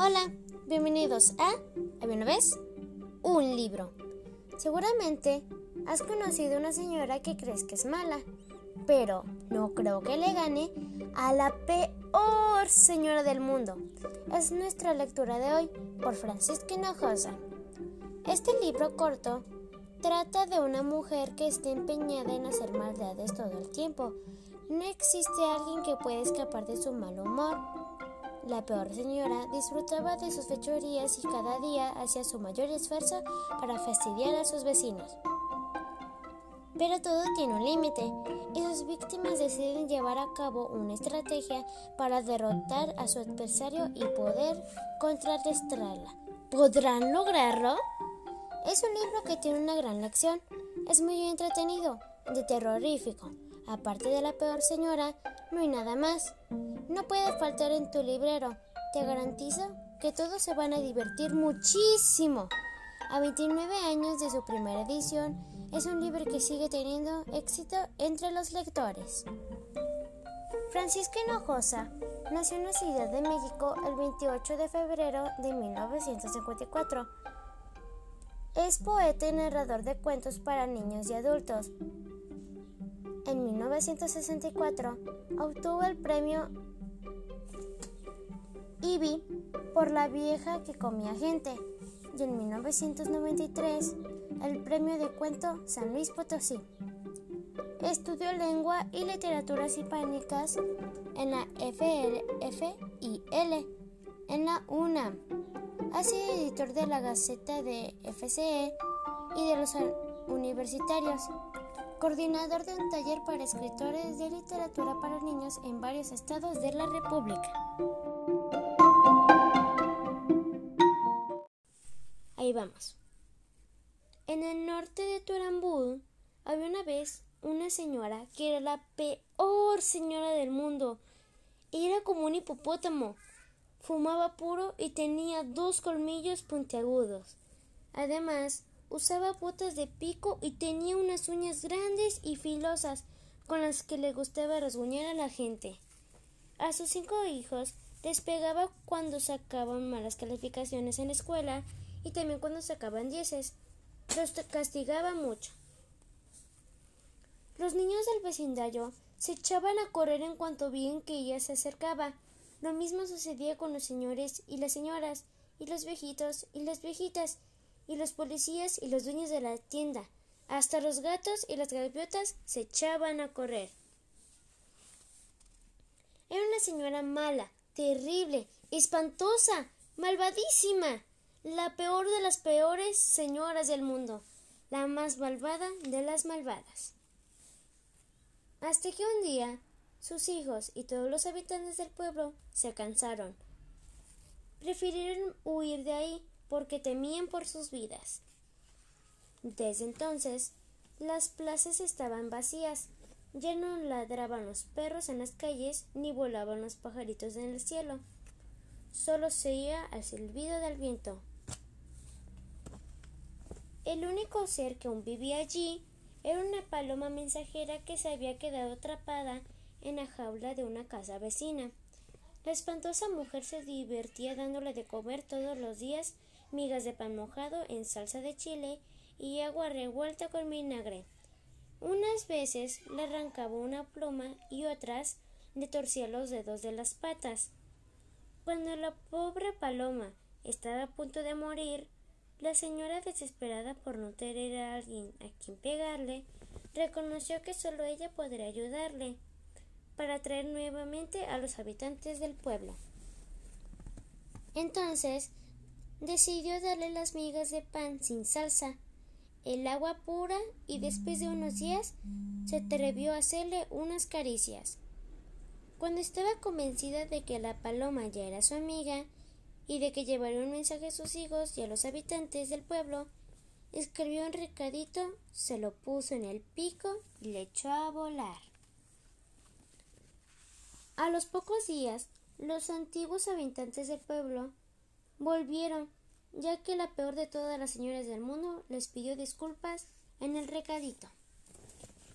Hola, bienvenidos a ¿Había una vez? Un libro. Seguramente has conocido una señora que crees que es mala, pero no creo que le gane a la peor señora del mundo. Es nuestra lectura de hoy por Francisca Hinojosa. Este libro corto trata de una mujer que está empeñada en hacer maldades todo el tiempo. No existe alguien que pueda escapar de su mal humor. La peor señora disfrutaba de sus fechorías y cada día hacía su mayor esfuerzo para fastidiar a sus vecinos. Pero todo tiene un límite y sus víctimas deciden llevar a cabo una estrategia para derrotar a su adversario y poder contrarrestarla. ¿Podrán lograrlo? Es un libro que tiene una gran lección. Es muy entretenido, de terrorífico. Aparte de la peor señora, no hay nada más. No puede faltar en tu librero. Te garantizo que todos se van a divertir muchísimo. A 29 años de su primera edición, es un libro que sigue teniendo éxito entre los lectores. Francisca Hinojosa nació en la Ciudad de México el 28 de febrero de 1954. Es poeta y narrador de cuentos para niños y adultos. En 1964 obtuvo el premio Ivy por La vieja que comía gente y en 1993 el premio de cuento San Luis Potosí. Estudió lengua y literaturas hispánicas en la FLFIL en la UNAM. Ha sido editor de la Gaceta de FCE y de los universitarios coordinador de un taller para escritores de literatura para niños en varios estados de la República. Vamos. En el norte de Turambú había una vez una señora que era la peor señora del mundo. Era como un hipopótamo. Fumaba puro y tenía dos colmillos puntiagudos. Además, Usaba botas de pico y tenía unas uñas grandes y filosas con las que le gustaba rasguñar a la gente. A sus cinco hijos les pegaba cuando sacaban malas calificaciones en la escuela y también cuando sacaban dieces. Los castigaba mucho. Los niños del vecindario se echaban a correr en cuanto veían que ella se acercaba. Lo mismo sucedía con los señores y las señoras, y los viejitos y las viejitas, y los policías y los dueños de la tienda. Hasta los gatos y las gaviotas se echaban a correr. Era una señora mala, terrible, espantosa, malvadísima, la peor de las peores señoras del mundo, la más malvada de las malvadas. Hasta que un día sus hijos y todos los habitantes del pueblo se cansaron. Prefirieron huir de ahí porque temían por sus vidas. Desde entonces, las plazas estaban vacías, ya no ladraban los perros en las calles ni volaban los pajaritos en el cielo. Solo se oía el silbido del viento. El único ser que aún vivía allí era una paloma mensajera que se había quedado atrapada en la jaula de una casa vecina. La espantosa mujer se divertía dándole de comer todos los días migas de pan mojado en salsa de chile y agua revuelta con vinagre. Unas veces le arrancaba una pluma y otras le torcía los dedos de las patas. Cuando la pobre paloma estaba a punto de morir, la señora, desesperada por no tener a alguien a quien pegarle, reconoció que solo ella podría ayudarle para traer nuevamente a los habitantes del pueblo. Entonces decidió darle las migas de pan sin salsa, el agua pura y después de unos días se atrevió a hacerle unas caricias. Cuando estaba convencida de que la paloma ya era su amiga y de que llevaría un mensaje a sus hijos y a los habitantes del pueblo, escribió un recadito, se lo puso en el pico y le echó a volar. A los pocos días, los antiguos habitantes del pueblo volvieron, ya que la peor de todas las señoras del mundo les pidió disculpas en el recadito.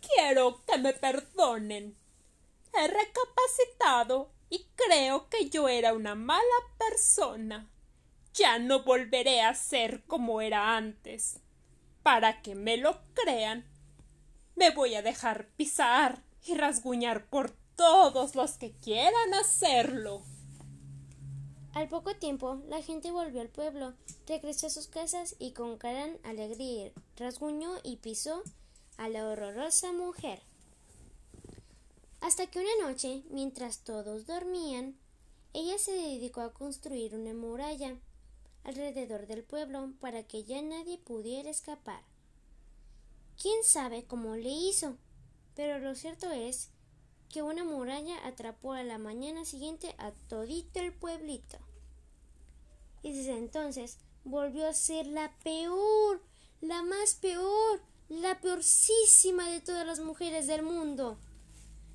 Quiero que me perdonen. He recapacitado y creo que yo era una mala persona. ya no volveré a ser como era antes. Para que me lo crean, me voy a dejar pisar y rasguñar por todos los que quieran hacerlo. Al poco tiempo, la gente volvió al pueblo, regresó a sus casas y con gran alegría rasguñó y pisó a la horrorosa mujer. Hasta que una noche, mientras todos dormían, ella se dedicó a construir una muralla alrededor del pueblo para que ya nadie pudiera escapar. ¿Quién sabe cómo le hizo? Pero lo cierto es que una muralla atrapó a la mañana siguiente a todito el pueblito. Y desde entonces volvió a ser la peor, la más peor, la peorcísima de todas las mujeres del mundo.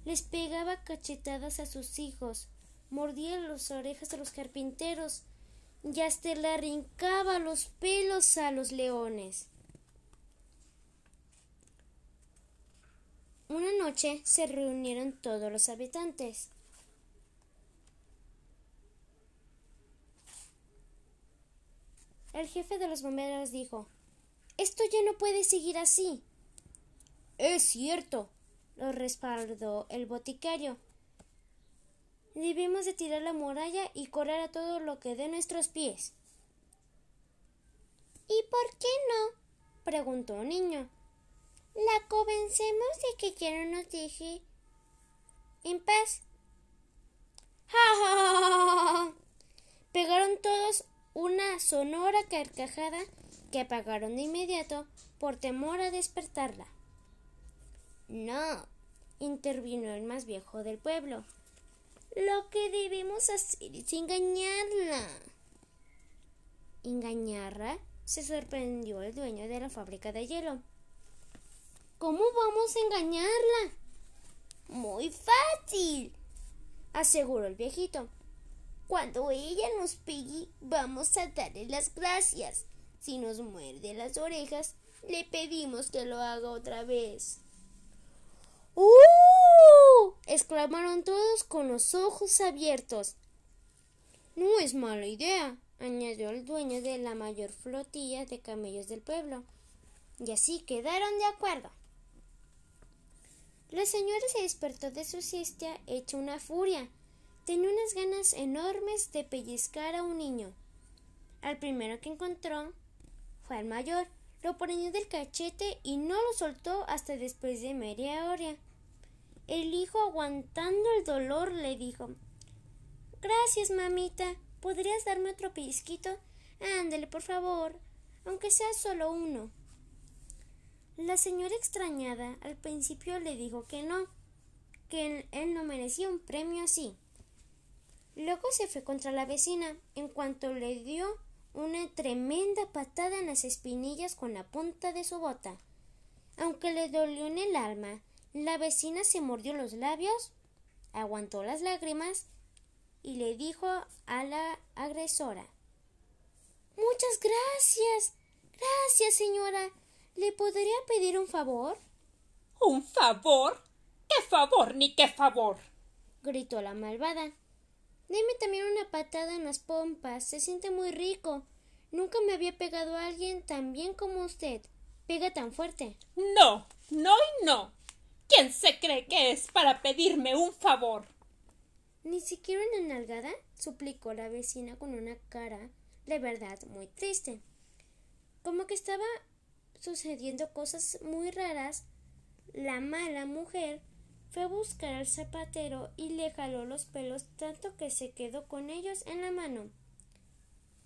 Les pegaba cachetadas a sus hijos, mordía las orejas a los carpinteros y hasta le arrancaba los pelos a los leones. Una noche se reunieron todos los habitantes. El jefe de los bomberos dijo Esto ya no puede seguir así. Es cierto, lo respaldó el boticario. Debemos de tirar la muralla y correr a todo lo que dé nuestros pies. ¿Y por qué no? preguntó un niño. La convencemos de que ya no nos deje en paz. ¡Ja, Pegaron todos una sonora carcajada que apagaron de inmediato por temor a despertarla. No, intervino el más viejo del pueblo. Lo que debemos hacer es engañarla. ¿Engañarla? se sorprendió el dueño de la fábrica de hielo. ¿Cómo vamos a engañarla? Muy fácil, aseguró el viejito. Cuando ella nos pegue, vamos a darle las gracias. Si nos muerde las orejas, le pedimos que lo haga otra vez. ¡Uh! exclamaron todos con los ojos abiertos. No es mala idea, añadió el dueño de la mayor flotilla de camellos del pueblo. Y así quedaron de acuerdo. La señora se despertó de su siesta hecha una furia. Tenía unas ganas enormes de pellizcar a un niño. Al primero que encontró fue al mayor. Lo prendió del cachete y no lo soltó hasta después de media hora. El hijo, aguantando el dolor, le dijo Gracias, mamita. ¿Podrías darme otro pellizquito? Ándale, por favor, aunque sea solo uno. La señora extrañada al principio le dijo que no, que él no merecía un premio así. Luego se fue contra la vecina, en cuanto le dio una tremenda patada en las espinillas con la punta de su bota. Aunque le dolió en el alma, la vecina se mordió los labios, aguantó las lágrimas y le dijo a la agresora Muchas gracias. Gracias, señora. ¿Le podría pedir un favor? ¿Un favor? ¿Qué favor ni qué favor? gritó la malvada. Deme también una patada en las pompas. Se siente muy rico. Nunca me había pegado a alguien tan bien como usted. Pega tan fuerte. No, no y no. ¿Quién se cree que es para pedirme un favor? ¿Ni siquiera una nalgada? suplicó la vecina con una cara de verdad muy triste. Como que estaba sucediendo cosas muy raras, la mala mujer fue a buscar al zapatero y le jaló los pelos tanto que se quedó con ellos en la mano.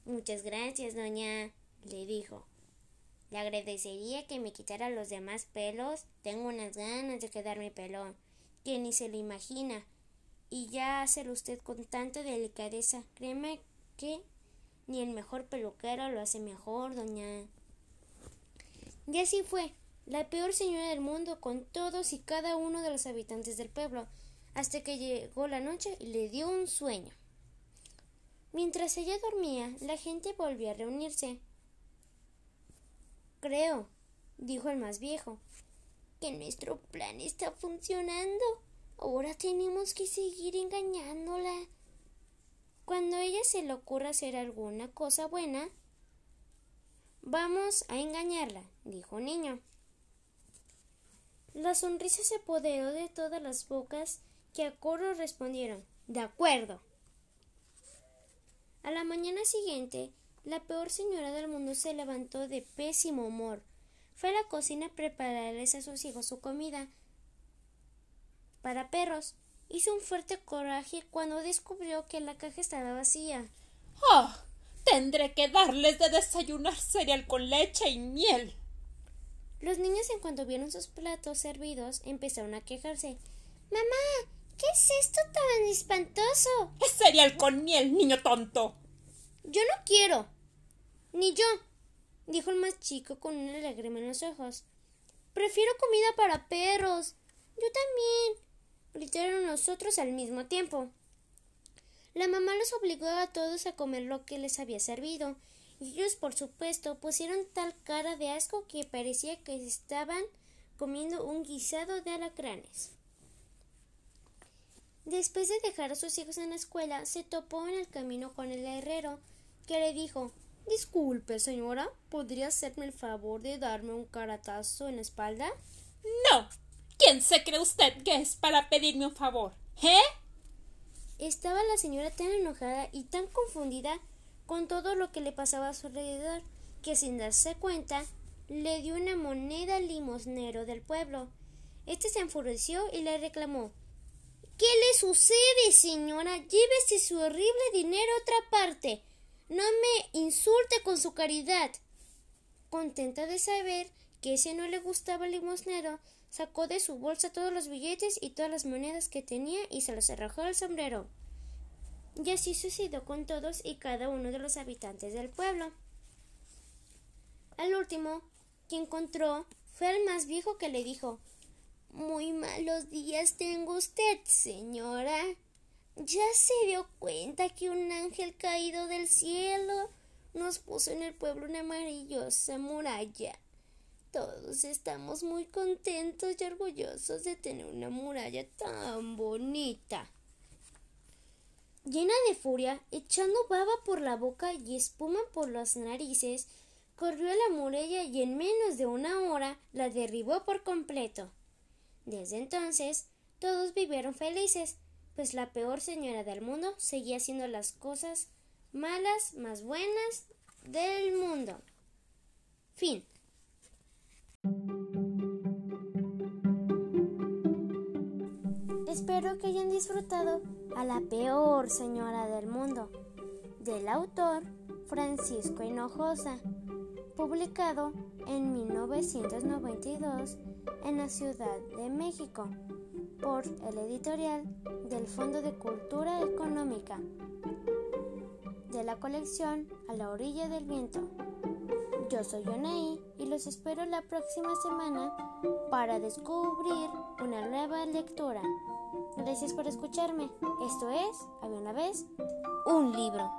Muchas gracias, doña, le dijo. Le agradecería que me quitara los demás pelos. Tengo unas ganas de quedarme pelón, que ni se lo imagina. Y ya hacerlo usted con tanta delicadeza. Créeme que ni el mejor peluquero lo hace mejor, doña. Y así fue, la peor señora del mundo con todos y cada uno de los habitantes del pueblo, hasta que llegó la noche y le dio un sueño. Mientras ella dormía, la gente volvió a reunirse. Creo, dijo el más viejo, que nuestro plan está funcionando. Ahora tenemos que seguir engañándola. Cuando a ella se le ocurra hacer alguna cosa buena, vamos a engañarla, dijo un niño. La sonrisa se apoderó de todas las bocas que a coro respondieron De acuerdo. A la mañana siguiente, la peor señora del mundo se levantó de pésimo humor. Fue a la cocina a prepararles a sus hijos su comida para perros. Hizo un fuerte coraje cuando descubrió que la caja estaba vacía. ¡Oh! Tendré que darles de desayunar cereal con leche y miel. Los niños, en cuanto vieron sus platos servidos, empezaron a quejarse. Mamá, ¿qué es esto tan espantoso? Es cereal con miel, niño tonto. Yo no quiero. Ni yo, dijo el más chico con una lágrima en los ojos. Prefiero comida para perros. Yo también, gritaron nosotros al mismo tiempo. La mamá los obligó a todos a comer lo que les había servido, y ellos, por supuesto, pusieron tal cara de asco que parecía que estaban comiendo un guisado de alacranes. Después de dejar a sus hijos en la escuela, se topó en el camino con el herrero, que le dijo Disculpe, señora, ¿podría hacerme el favor de darme un caratazo en la espalda? No. ¿Quién se cree usted que es para pedirme un favor? ¿Eh? Estaba la señora tan enojada y tan confundida con todo lo que le pasaba a su alrededor que sin darse cuenta le dio una moneda al limosnero del pueblo. Este se enfureció y le reclamó ¿Qué le sucede, señora? Llévese su horrible dinero a otra parte. No me insulte con su caridad. Contenta de saber que ese no le gustaba al limosnero, sacó de su bolsa todos los billetes y todas las monedas que tenía y se los arrojó al sombrero. Y así sucedió con todos y cada uno de los habitantes del pueblo. Al último que encontró fue el más viejo que le dijo Muy malos días tengo usted, señora. ¿Ya se dio cuenta que un ángel caído del cielo nos puso en el pueblo una maravillosa muralla? Todos estamos muy contentos y orgullosos de tener una muralla tan bonita. Llena de furia, echando baba por la boca y espuma por las narices, corrió a la muralla y en menos de una hora la derribó por completo. Desde entonces, todos vivieron felices, pues la peor señora del mundo seguía haciendo las cosas malas más buenas del mundo. Fin. Espero que hayan disfrutado a la peor señora del mundo, del autor Francisco Hinojosa, publicado en 1992 en la Ciudad de México por el editorial del Fondo de Cultura Económica de la colección A la orilla del viento. Yo soy Yonei y los espero la próxima semana para descubrir una nueva lectura. Gracias por escucharme. Esto es, había una vez, un libro.